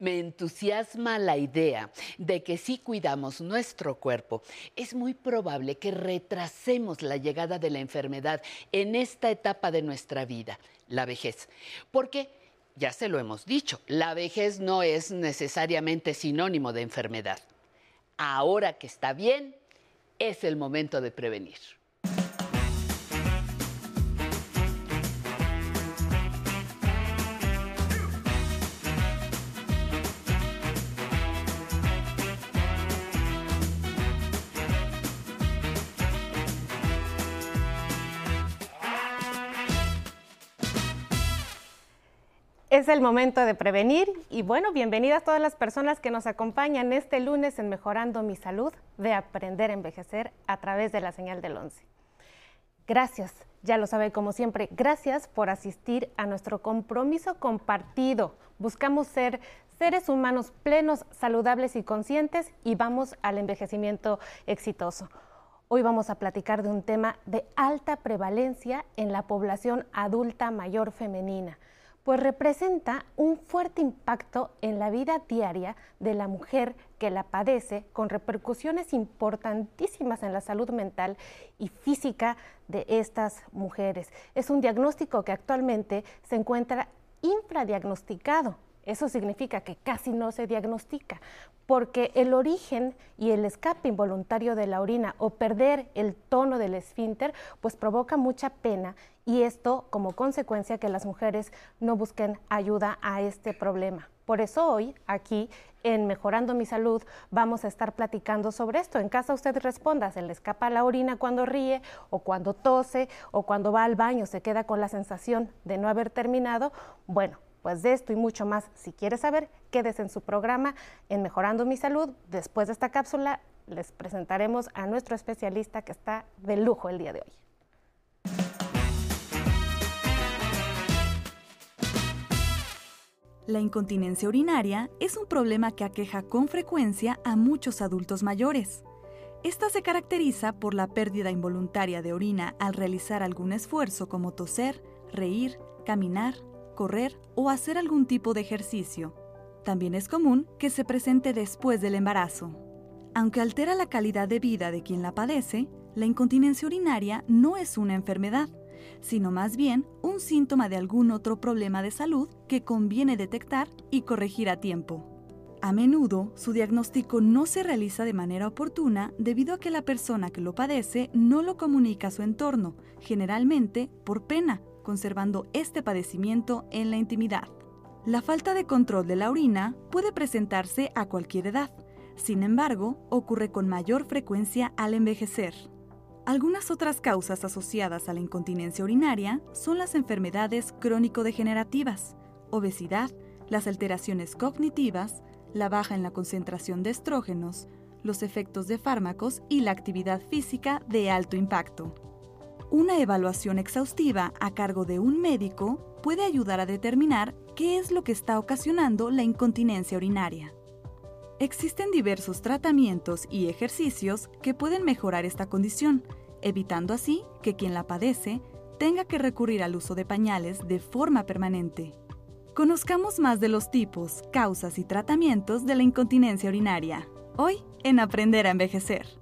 Me entusiasma la idea de que si cuidamos nuestro cuerpo, es muy probable que retrasemos la llegada de la enfermedad en esta etapa de nuestra vida, la vejez. Porque, ya se lo hemos dicho, la vejez no es necesariamente sinónimo de enfermedad. Ahora que está bien, es el momento de prevenir. Es el momento de prevenir y bueno, bienvenidas todas las personas que nos acompañan este lunes en Mejorando mi Salud de Aprender a Envejecer a través de la señal del 11. Gracias, ya lo sabe como siempre, gracias por asistir a nuestro compromiso compartido. Buscamos ser seres humanos plenos, saludables y conscientes y vamos al envejecimiento exitoso. Hoy vamos a platicar de un tema de alta prevalencia en la población adulta mayor femenina pues representa un fuerte impacto en la vida diaria de la mujer que la padece, con repercusiones importantísimas en la salud mental y física de estas mujeres. Es un diagnóstico que actualmente se encuentra infradiagnosticado. Eso significa que casi no se diagnostica, porque el origen y el escape involuntario de la orina o perder el tono del esfínter, pues provoca mucha pena y esto como consecuencia que las mujeres no busquen ayuda a este problema. Por eso hoy aquí en Mejorando mi Salud vamos a estar platicando sobre esto. En casa usted responda, se le escapa la orina cuando ríe o cuando tose o cuando va al baño se queda con la sensación de no haber terminado. Bueno, pues de esto y mucho más, si quiere saber, quédese en su programa en Mejorando mi Salud. Después de esta cápsula les presentaremos a nuestro especialista que está de lujo el día de hoy. La incontinencia urinaria es un problema que aqueja con frecuencia a muchos adultos mayores. Esta se caracteriza por la pérdida involuntaria de orina al realizar algún esfuerzo como toser, reír, caminar, correr o hacer algún tipo de ejercicio. También es común que se presente después del embarazo. Aunque altera la calidad de vida de quien la padece, la incontinencia urinaria no es una enfermedad, sino más bien un síntoma de algún otro problema de salud que conviene detectar y corregir a tiempo. A menudo, su diagnóstico no se realiza de manera oportuna debido a que la persona que lo padece no lo comunica a su entorno, generalmente por pena conservando este padecimiento en la intimidad. La falta de control de la orina puede presentarse a cualquier edad, sin embargo, ocurre con mayor frecuencia al envejecer. Algunas otras causas asociadas a la incontinencia urinaria son las enfermedades crónico-degenerativas, obesidad, las alteraciones cognitivas, la baja en la concentración de estrógenos, los efectos de fármacos y la actividad física de alto impacto. Una evaluación exhaustiva a cargo de un médico puede ayudar a determinar qué es lo que está ocasionando la incontinencia urinaria. Existen diversos tratamientos y ejercicios que pueden mejorar esta condición, evitando así que quien la padece tenga que recurrir al uso de pañales de forma permanente. Conozcamos más de los tipos, causas y tratamientos de la incontinencia urinaria. Hoy en Aprender a Envejecer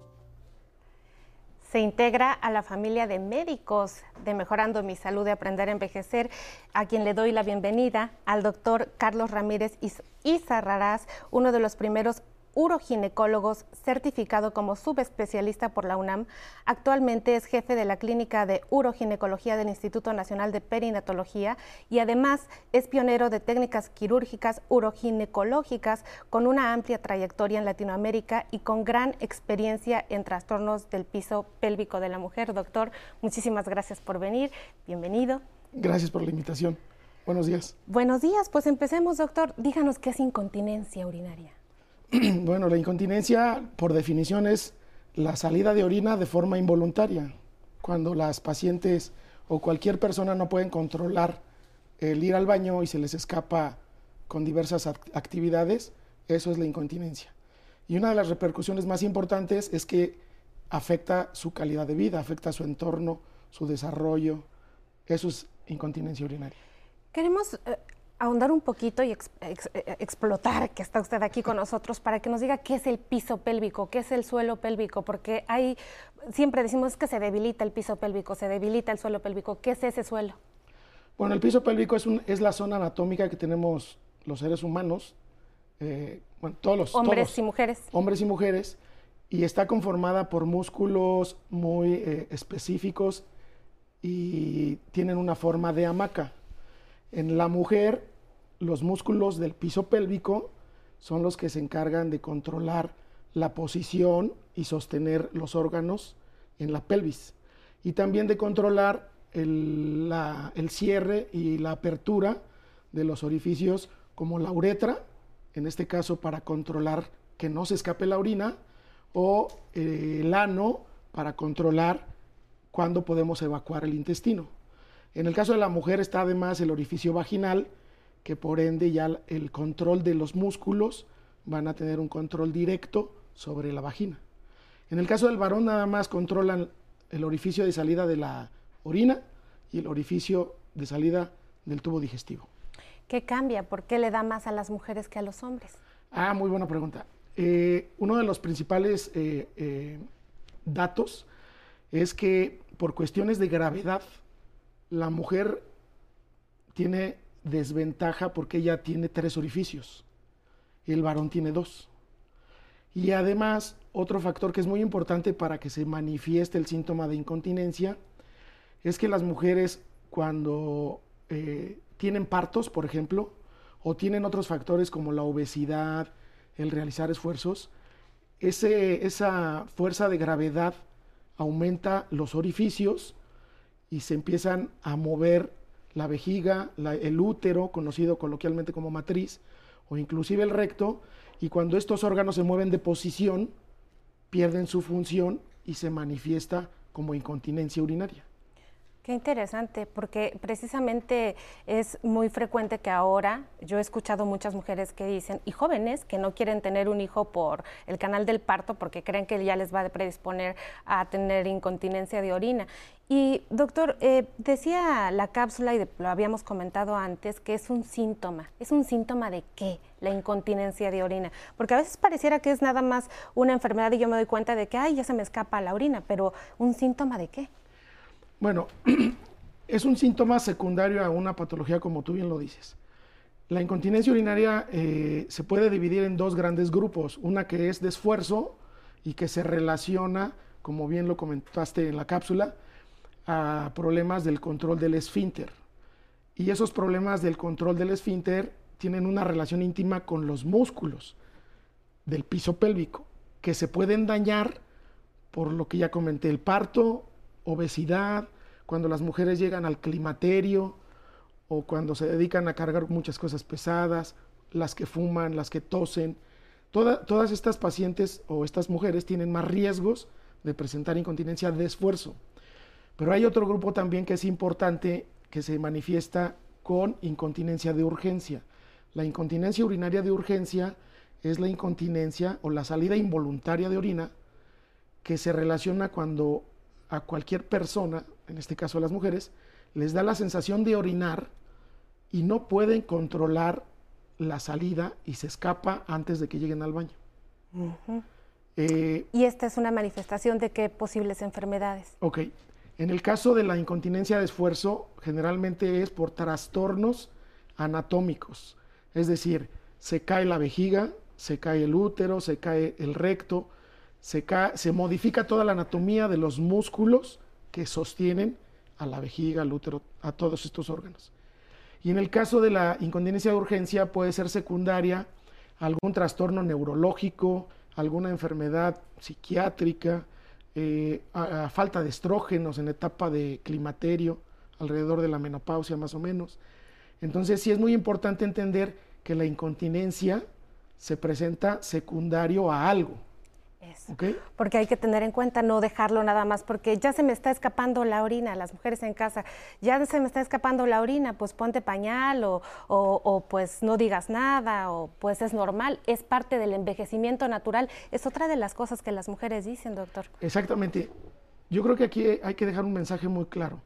se integra a la familia de médicos de Mejorando mi Salud de Aprender a Envejecer, a quien le doy la bienvenida al doctor Carlos Ramírez Izarrarás, uno de los primeros uroginecólogos certificado como subespecialista por la UNAM. Actualmente es jefe de la Clínica de Uroginecología del Instituto Nacional de Perinatología y además es pionero de técnicas quirúrgicas uroginecológicas con una amplia trayectoria en Latinoamérica y con gran experiencia en trastornos del piso pélvico de la mujer. Doctor, muchísimas gracias por venir. Bienvenido. Gracias por la invitación. Buenos días. Buenos días. Pues empecemos, doctor. Díganos qué es incontinencia urinaria. bueno, la incontinencia, por definición, es la salida de orina de forma involuntaria. Cuando las pacientes o cualquier persona no pueden controlar el ir al baño y se les escapa con diversas actividades, eso es la incontinencia. Y una de las repercusiones más importantes es que afecta su calidad de vida, afecta su entorno, su desarrollo. Eso es incontinencia urinaria. Queremos eh, ahondar un poquito y eh, explotar que está usted aquí con nosotros para que nos diga qué es el piso pélvico, qué es el suelo pélvico, porque hay, siempre decimos que se debilita el piso pélvico, se debilita el suelo pélvico. ¿Qué es ese suelo? Bueno, el piso pélvico es, un, es la zona anatómica que tenemos los seres humanos, eh, bueno, todos los hombres y mujeres. Hombres y mujeres, y está conformada por músculos muy eh, específicos y tienen una forma de hamaca. En la mujer, los músculos del piso pélvico son los que se encargan de controlar la posición y sostener los órganos en la pelvis. Y también de controlar el, cierre y la apertura de los orificios como la uretra, en este caso para controlar que no se escape la orina, o eh, el ano para controlar cuándo podemos evacuar el intestino. En el caso de la mujer está además el orificio vaginal, que por ende ya el control de los músculos van a tener un control directo sobre la vagina. En el caso del varón nada más controlan el orificio de salida de la orina y el orificio de salida del tubo digestivo. ¿Qué cambia? ¿Por qué le da más a las mujeres que a los hombres? Ah, muy buena pregunta. Eh, uno de los principales eh, eh, datos es que por cuestiones de gravedad, la mujer tiene desventaja porque ella tiene tres orificios y el varón tiene dos. Y además, otro factor que es muy importante para que se manifieste el síntoma de incontinencia es que las mujeres cuando eh, tienen partos, por ejemplo, o tienen otros factores como la obesidad, el realizar esfuerzos, ese, esa fuerza de gravedad aumenta los orificios y se empiezan a mover la vejiga, el útero, conocido coloquialmente como matriz, o inclusive el recto, y cuando estos órganos se mueven de posición, pierden su función y se manifiesta como incontinencia urinaria. Qué interesante, porque precisamente es muy frecuente que ahora yo he escuchado muchas mujeres que dicen, y jóvenes que no quieren tener un hijo por el canal del parto porque creen que ya les va a predisponer a tener incontinencia de orina. Y doctor, eh, decía la cápsula, y lo habíamos comentado antes, que es un síntoma. ¿Es un síntoma de qué? La incontinencia de orina. Porque a veces pareciera que es nada más una enfermedad y yo me doy cuenta de que, ay, ya se me escapa la orina, pero ¿un síntoma de qué? Bueno, es un síntoma secundario a una patología como tú bien lo dices. La incontinencia urinaria eh, se puede dividir en dos grandes grupos, una que es de esfuerzo y que se relaciona, como bien lo comentaste en la cápsula, a problemas del control del esfínter. Y esos problemas del control del esfínter tienen una relación íntima con los músculos del piso pélvico, que se pueden dañar por lo que ya comenté, el parto obesidad, cuando las mujeres llegan al climaterio o cuando se dedican a cargar muchas cosas pesadas, las que fuman, las que tosen. todas estas pacientes o estas mujeres tienen más riesgos de presentar incontinencia de esfuerzo. Pero hay otro grupo también que es importante que se manifiesta con incontinencia de urgencia. La incontinencia urinaria de urgencia es la incontinencia o la salida involuntaria de orina que se relaciona cuando a cualquier persona, en este caso a las mujeres, les da la sensación de orinar y no pueden controlar la salida y se escapa antes de que lleguen al baño. Eh, y esta es una manifestación de qué posibles enfermedades. Ok. En el caso de la incontinencia de esfuerzo, generalmente es por trastornos anatómicos. Es decir, se cae la vejiga, se cae el útero, se cae el recto, se, modifica toda la anatomía de los músculos que sostienen a la vejiga, al útero, a todos estos órganos. Y en el caso de la incontinencia de urgencia puede ser secundaria algún trastorno neurológico, alguna enfermedad psiquiátrica, eh, falta de estrógenos en etapa de climaterio, alrededor de la menopausia más o menos. Entonces sí es muy importante entender que la incontinencia se presenta secundario a algo. Porque hay que tener en cuenta no dejarlo nada más, porque ya se me está escapando la orina, las mujeres en casa, ya se me está escapando la orina, pues ponte pañal o, o, pues no digas nada o pues es normal, es parte del envejecimiento natural, es otra de las cosas que las mujeres dicen, doctor. Exactamente. Yo creo que aquí hay que dejar un mensaje muy claro.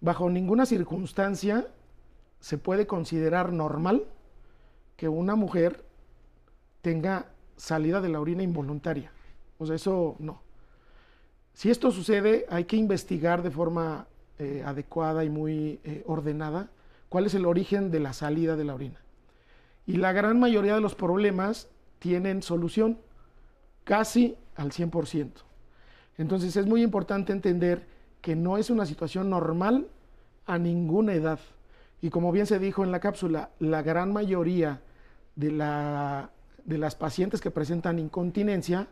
Bajo ninguna circunstancia se puede considerar normal que una mujer tenga salida de la orina involuntaria. O sea, eso no. Si esto sucede, hay que investigar de forma eh, adecuada y muy eh, ordenada cuál es el origen de la salida de la orina. Y la gran mayoría de los problemas tienen solución, casi al 100%. Entonces es muy importante entender que no es una situación normal a ninguna edad. Y como bien se dijo en la cápsula, la gran mayoría de, la, de las pacientes que presentan incontinencia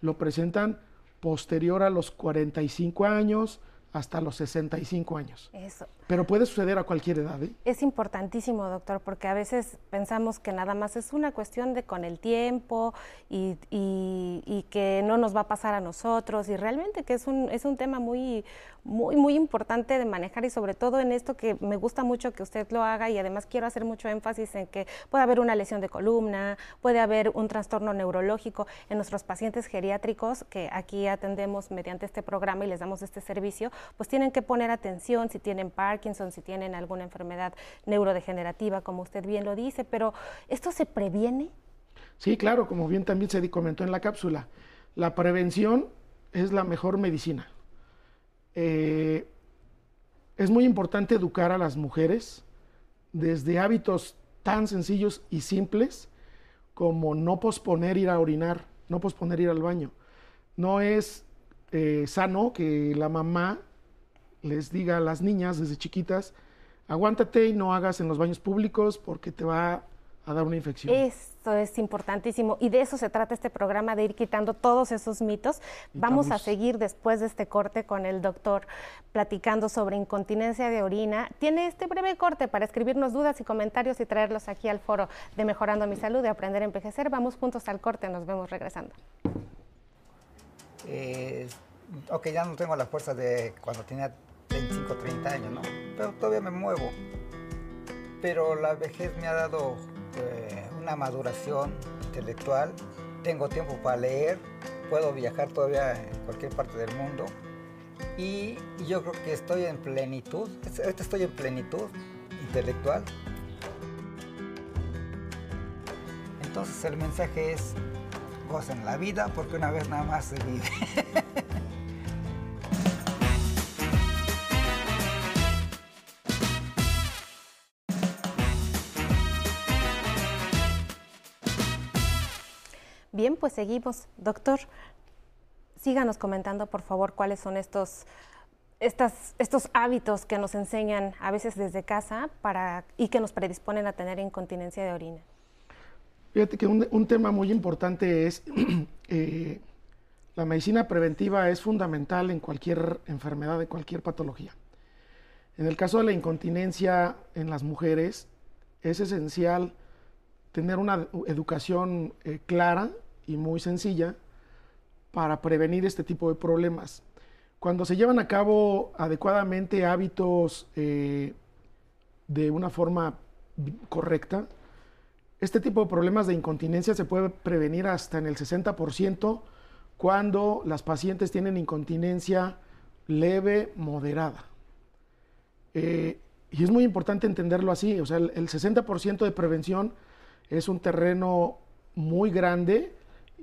lo presentan posterior a los 45 años, hasta los 65 años. Eso. Pero puede suceder a cualquier edad. ¿eh? Es importantísimo, doctor, porque a veces pensamos que nada más es una cuestión de con el tiempo y, y, que no nos va a pasar a nosotros y realmente que es un, es un tema muy, muy, muy importante de manejar y sobre todo en esto que me gusta mucho que usted lo haga y además quiero hacer mucho énfasis en que puede haber una lesión de columna, puede haber un trastorno neurológico en nuestros pacientes geriátricos que aquí atendemos mediante este programa y les damos este servicio, pues tienen que poner atención si tienen Parkinson, si tienen alguna enfermedad neurodegenerativa, como usted bien lo dice, pero ¿esto se previene? Sí, claro, como bien también se comentó en la cápsula, la prevención es la mejor medicina. Eh, es muy importante educar a las mujeres desde hábitos tan sencillos y simples como no posponer ir a orinar, no posponer ir al baño. No es eh, sano que la mamá les diga a las niñas desde chiquitas, aguántate y no hagas en los baños públicos porque te va a dar una infección. Esto es importantísimo y de eso se trata este programa, de ir quitando todos esos mitos. Vamos a seguir después de este corte con el doctor platicando sobre incontinencia de orina. Tiene este breve corte para escribirnos dudas y comentarios y traerlos aquí al foro de Mejorando mi Salud, de Aprender a Envejecer. Vamos juntos al corte, nos vemos regresando. Eh, ok, ya no tengo la fuerza de cuando tenía 25, 30 años, ¿no? Pero todavía me muevo. Pero la vejez me ha dado eh, una maduración intelectual, tengo tiempo para leer, puedo viajar todavía en cualquier parte del mundo y yo creo que estoy en plenitud, ahorita estoy en plenitud intelectual. Entonces el mensaje es, gocen la vida porque una vez nada más se vive. pues seguimos. Doctor, síganos comentando, por favor, cuáles son estos, estas, estos hábitos que nos enseñan a veces desde casa para, y que nos predisponen a tener incontinencia de orina. Fíjate que un, tema muy importante es eh, la medicina preventiva es fundamental en cualquier enfermedad, de cualquier patología. En el caso de la incontinencia en las mujeres, es esencial tener una educación eh, clara y muy sencilla para prevenir este tipo de problemas. Cuando se llevan a cabo adecuadamente hábitos eh, de una forma correcta, este tipo de problemas de incontinencia se puede prevenir hasta en el 60% cuando las pacientes tienen incontinencia leve, moderada. Eh, y es muy importante entenderlo así, o sea, el, el 60% de prevención es un terreno muy grande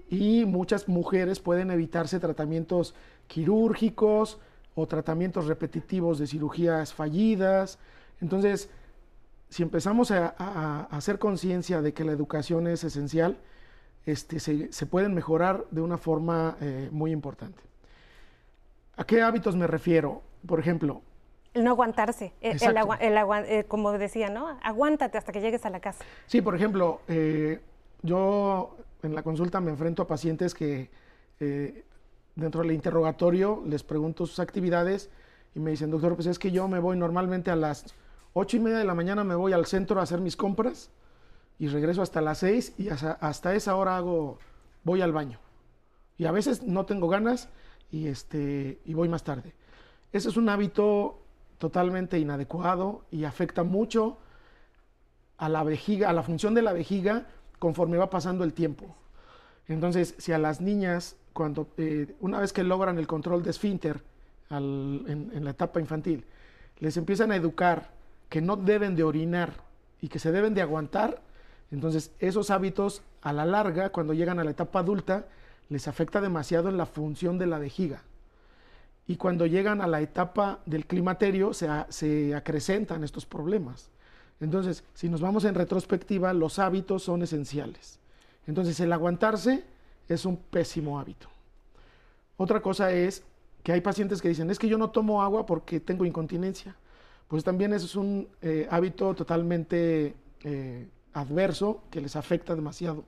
y muchas mujeres pueden evitarse tratamientos quirúrgicos o tratamientos repetitivos de cirugías fallidas. Entonces, si empezamos a, hacer conciencia de que la educación es esencial, este, se, pueden mejorar de una forma eh, muy importante. ¿A qué hábitos me refiero? Por ejemplo, el no aguantarse, el, eh, como decía, ¿no? Aguántate hasta que llegues a la casa. Sí, por ejemplo, eh, yo en la consulta me enfrento a pacientes que eh, dentro del interrogatorio les pregunto sus actividades y me dicen, doctor, pues es que yo me voy normalmente a las ocho y media de la mañana, me voy al centro a hacer mis compras y regreso hasta las seis y hasta, esa hora hago, voy al baño. Y a veces no tengo ganas y, este, y voy más tarde. Ese es un hábito totalmente inadecuado y afecta mucho a la vejiga, a la función de la vejiga conforme va pasando el tiempo. Entonces, si a las niñas, cuando, eh, una vez que logran el control de esfínter en, la etapa infantil, les empiezan a educar que no deben de orinar y que se deben de aguantar, entonces esos hábitos a la larga, cuando llegan a la etapa adulta, les afecta demasiado en la función de la vejiga. Y cuando llegan a la etapa del climaterio, se, se acrecentan estos problemas. Entonces, si nos vamos en retrospectiva, los hábitos son esenciales. Entonces, el aguantarse es un pésimo hábito. Otra cosa es que hay pacientes que dicen, es que yo no tomo agua porque tengo incontinencia. Pues también eso es un eh, hábito totalmente eh, adverso que les afecta demasiado.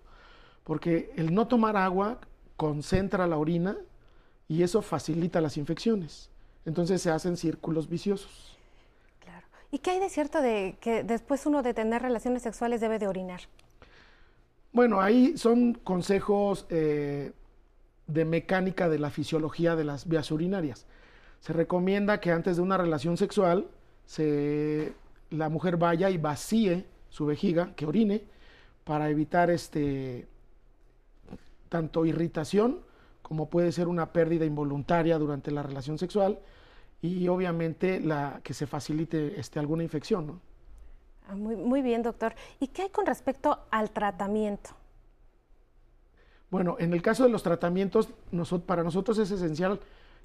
Porque el no tomar agua concentra la orina y eso facilita las infecciones. Entonces se hacen círculos viciosos. ¿Y qué hay de cierto de que después uno de tener relaciones sexuales debe de orinar? Bueno, ahí son consejos eh, de mecánica de la fisiología de las vías urinarias. Se recomienda que antes de una relación sexual se, la mujer vaya y vacíe su vejiga, que orine, para evitar este, tanto irritación como puede ser una pérdida involuntaria durante la relación sexual y obviamente la, que se facilite este, alguna infección. ¿no? Ah, muy, muy bien, doctor. ¿Y qué hay con respecto al tratamiento? Bueno, en el caso de los tratamientos, para nosotros es esencial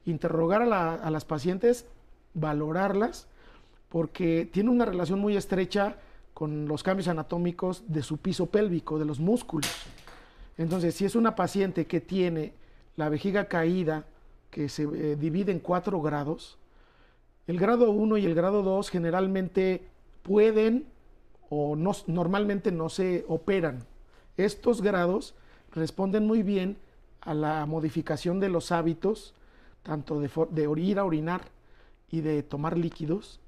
interrogar a, las pacientes, valorarlas, porque tiene una relación muy estrecha con los cambios anatómicos de su piso pélvico, de los músculos. Entonces, si es una paciente que tiene la vejiga caída, que se eh, divide en cuatro grados, el grado 1 y el grado 2 generalmente pueden o no, normalmente no se operan. Estos grados responden muy bien a la modificación de los hábitos, tanto de, de ir a orinar y de tomar líquidos,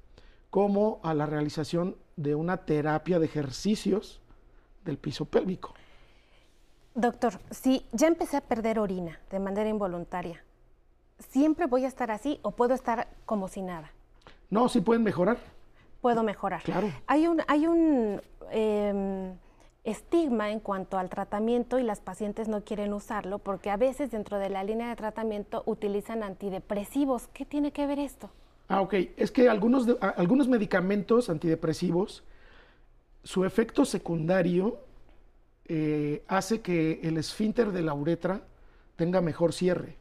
como a la realización de una terapia de ejercicios del piso pélvico. Doctor, si ya empecé a perder orina de manera involuntaria, ¿siempre voy a estar así o puedo estar como si nada? No, sí pueden mejorar. Puedo mejorar. Claro. Hay un, hay un em, estigma en cuanto al tratamiento y las pacientes no quieren usarlo porque a veces dentro de la línea de tratamiento utilizan antidepresivos. ¿Qué tiene que ver esto? Ah, ok. Es que algunos, algunos medicamentos antidepresivos, su efecto secundario eh, hace que el esfínter de la uretra tenga mejor cierre.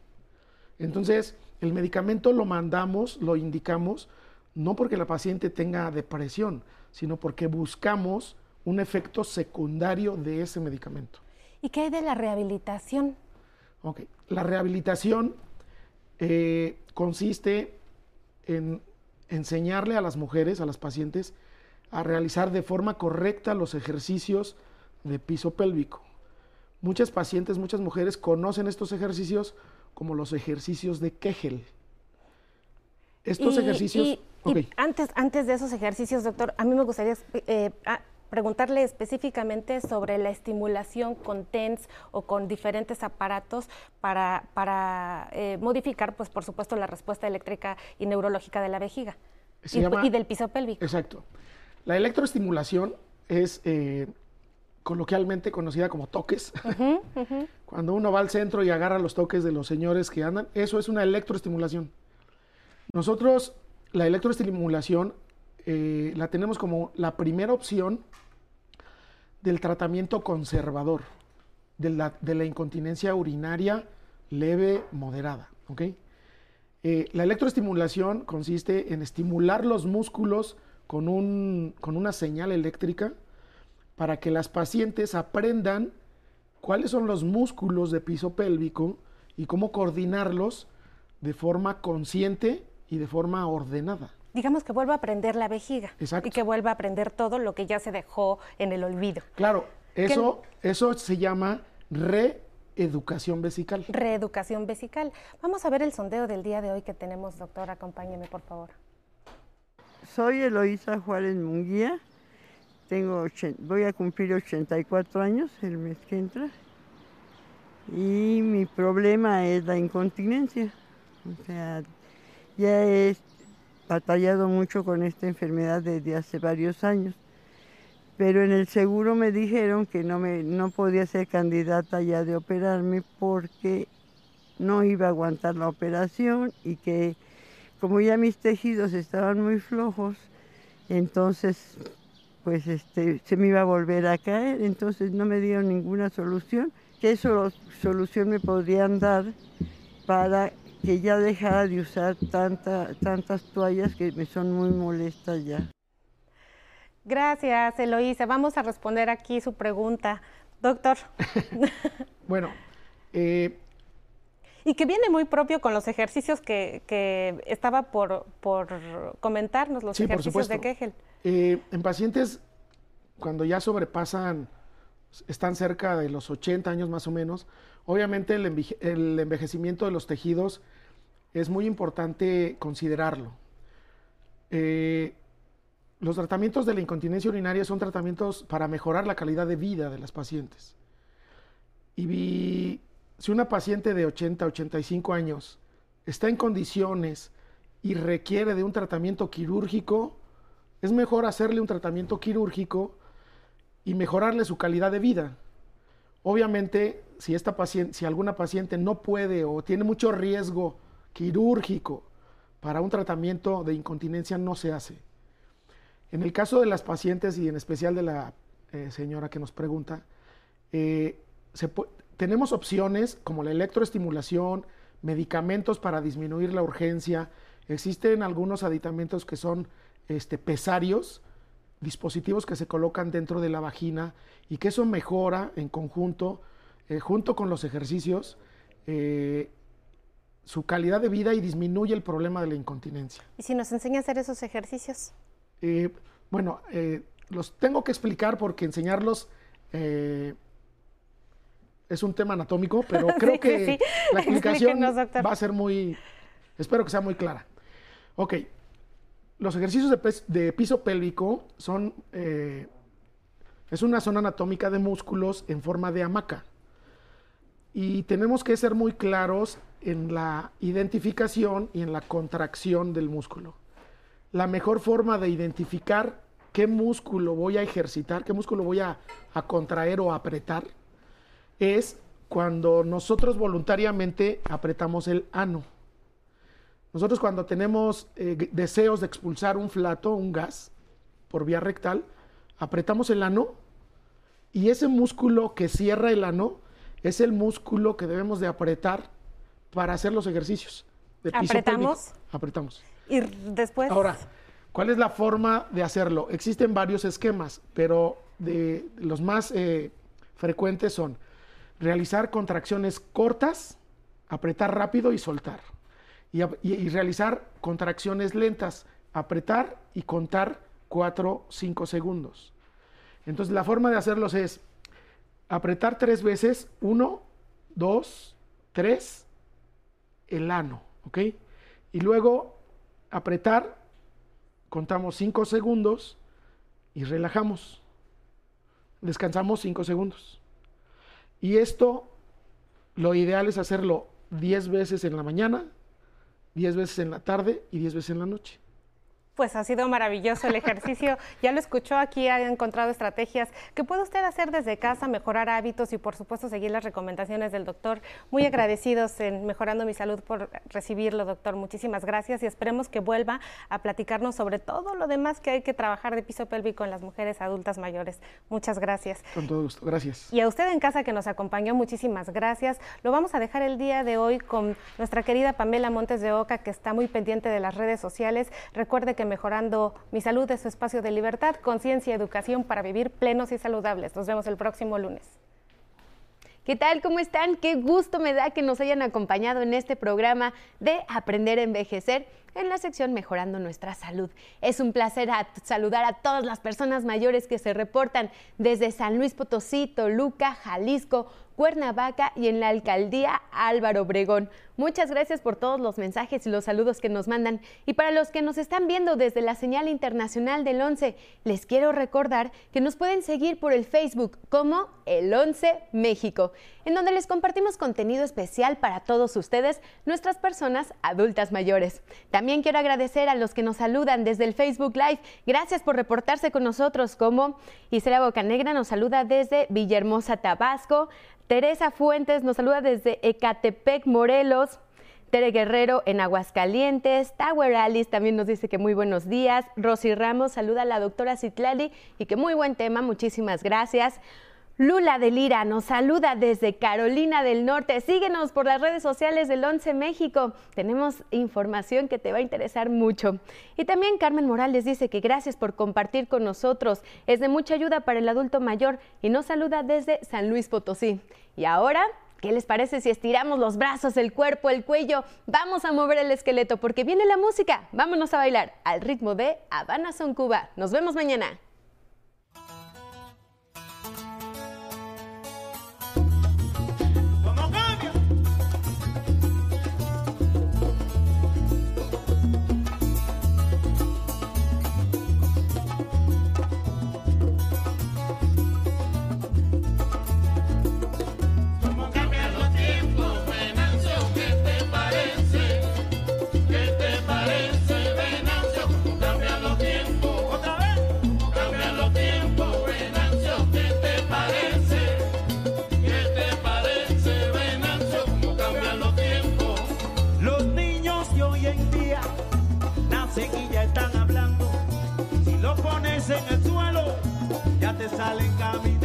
Entonces, el medicamento lo mandamos, lo indicamos, no porque la paciente tenga depresión, sino porque buscamos un efecto secundario de ese medicamento. ¿Y qué hay de la rehabilitación? Ok, la rehabilitación eh, consiste en enseñarle a las mujeres, a las pacientes, a realizar de forma correcta los ejercicios de piso pélvico. Muchas pacientes, muchas mujeres conocen estos ejercicios como los ejercicios de Kegel. Estos ejercicios... antes, antes de esos ejercicios, doctor, a mí me gustaría eh, preguntarle específicamente sobre la estimulación con TENS o con diferentes aparatos para, para eh, modificar, pues por supuesto, la respuesta eléctrica y neurológica de la vejiga y, del piso pélvico. Exacto. La electroestimulación es eh, coloquialmente conocida como toques. Cuando uno va al centro y agarra los toques de los señores que andan, eso es una electroestimulación. Nosotros, la electroestimulación eh, la tenemos como la primera opción del tratamiento conservador de la, incontinencia urinaria leve moderada. Eh, la electroestimulación consiste en estimular los músculos con, un, con una señal eléctrica para que las pacientes aprendan cuáles son los músculos de piso pélvico y cómo coordinarlos de forma consciente y de forma ordenada digamos que vuelva a aprender la vejiga y que vuelva a aprender todo lo que ya se dejó en el olvido. Claro, eso, eso se llama reeducación vesical. Reeducación vesical. Vamos a ver el sondeo del día de hoy que tenemos, doctor. Acompáñeme, por favor. Soy Eloísa Juárez Munguía. Tengo, voy a cumplir 84 años el mes que entra. Y mi problema es la incontinencia. O sea, ya es batallado mucho con esta enfermedad desde hace varios años. Pero en el seguro me dijeron que no, me, no podía ser candidata ya de operarme porque no iba a aguantar la operación y que como ya mis tejidos estaban muy flojos Entonces, pues este, se me iba a volver a caer, entonces no me dieron ninguna solución. ¿Qué solución me podrían dar para que ya dejara de usar tanta, tantas toallas que me son muy molestas ya? Gracias, Eloísa. Vamos a responder aquí su pregunta. Doctor. bueno, eh, y que viene muy propio con los ejercicios que, estaba por, comentarnos, los ejercicios de Kegel. Eh, en pacientes, cuando ya sobrepasan, están cerca de los 80 años más o menos, obviamente el, envejecimiento de los tejidos es muy importante considerarlo. Eh, los tratamientos de la incontinencia urinaria son tratamientos para mejorar la calidad de vida de las pacientes. Y si una paciente de 80, 85 años está en condiciones y requiere de un tratamiento quirúrgico, es mejor hacerle un tratamiento quirúrgico y mejorarle su calidad de vida. Obviamente, si, esta paciente, si alguna paciente no puede o tiene mucho riesgo quirúrgico para un tratamiento de incontinencia, no se hace. En el caso de las pacientes y en especial de la eh, señora que nos pregunta, eh, se tenemos opciones como la electroestimulación, medicamentos para disminuir la urgencia. Existen algunos aditamentos que son este, pesarios, dispositivos que se colocan dentro de la vagina y que eso mejora en conjunto, eh, junto con los ejercicios, eh, su calidad de vida y disminuye el problema de la incontinencia. ¿Y si nos enseña a hacer esos ejercicios? Eh, bueno, los tengo que explicar porque enseñarlos es un tema anatómico, pero creo que la explicación va a ser muy, espero que sea muy clara. Ok, los ejercicios de, piso pélvico son, eh, es una zona anatómica de músculos en forma de hamaca. Y tenemos que ser muy claros en la identificación y en la contracción del músculo. La mejor forma de identificar qué músculo voy a ejercitar, qué músculo voy a, a contraer o apretar, es cuando nosotros voluntariamente apretamos el ano. Nosotros cuando tenemos eh, deseos de expulsar un flato, un gas, por vía rectal, apretamos el ano y ese músculo que cierra el ano es el músculo que debemos de apretar para hacer los ejercicios. De ¿Apretamos? Apretamos. Y después... Ahora, ¿cuál es la forma de hacerlo? Existen varios esquemas, pero de los más eh, frecuentes son realizar contracciones cortas, apretar rápido y soltar. Y, realizar contracciones lentas, apretar y contar 4, 5 segundos. Entonces la forma de hacerlos es apretar tres veces, 1, 2, 3, el ano, ¿ok? Y luego apretar, contamos 5 segundos y relajamos. Descansamos 5 segundos. Y esto, lo ideal es hacerlo 10 veces en la mañana, 10 veces en la tarde y 10 veces en la noche. Pues ha sido maravilloso el ejercicio. ya lo escuchó aquí, ha encontrado estrategias que puede usted hacer desde casa, mejorar hábitos y por supuesto seguir las recomendaciones del doctor. Muy agradecidos en Mejorando mi Salud por recibirlo, doctor. Muchísimas gracias y esperemos que vuelva a platicarnos sobre todo lo demás que hay que trabajar de piso pélvico en las mujeres adultas mayores. Muchas gracias. Con todo gusto, gracias. Y a usted en casa que nos acompañó, muchísimas gracias. Lo vamos a dejar el día de hoy con nuestra querida Pamela Montes de Oca, que está muy pendiente de las redes sociales. Recuerde que Mejorando mi Salud es su espacio de libertad, conciencia y educación para vivir plenos y saludables. Nos vemos el próximo lunes. ¿Qué tal? ¿Cómo están? Qué gusto me da que nos hayan acompañado en este programa de Aprender a Envejecer en la sección Mejorando nuestra Salud. Es un placer saludar a todas las personas mayores que se reportan desde San Luis Potosí, Toluca, Jalisco, Cuernavaca y en la alcaldía Álvaro Obregón. Muchas gracias por todos los mensajes y los saludos que nos mandan. Y para los que nos están viendo desde la señal internacional del 11, les quiero recordar que nos pueden seguir por el Facebook como El 11 México, en donde les compartimos contenido especial para todos ustedes, nuestras personas adultas mayores. También quiero agradecer a los que nos saludan desde el Facebook Live. Gracias por reportarse con nosotros, como Isela Bocanegra nos saluda desde Villahermosa, Tabasco. Teresa Fuentes nos saluda desde Ecatepec, Morelos. Tere Guerrero en Aguascalientes, Tower Alice también nos dice que muy buenos días, Rosy Ramos saluda a la doctora Citlali y que muy buen tema, muchísimas gracias. Lula de Lira nos saluda desde Carolina del Norte. Síguenos por las redes sociales del 11 México. Tenemos información que te va a interesar mucho. Y también Carmen Morales dice que gracias por compartir con nosotros. Es de mucha ayuda para el adulto mayor y nos saluda desde San Luis Potosí. Y ahora ¿Qué les parece si estiramos los brazos, el cuerpo, el cuello? Vamos a mover el esqueleto porque viene la música. Vámonos a bailar al ritmo de Habana Son Cuba. Nos vemos mañana. salen caminando.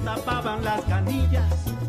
Tapaban las canillas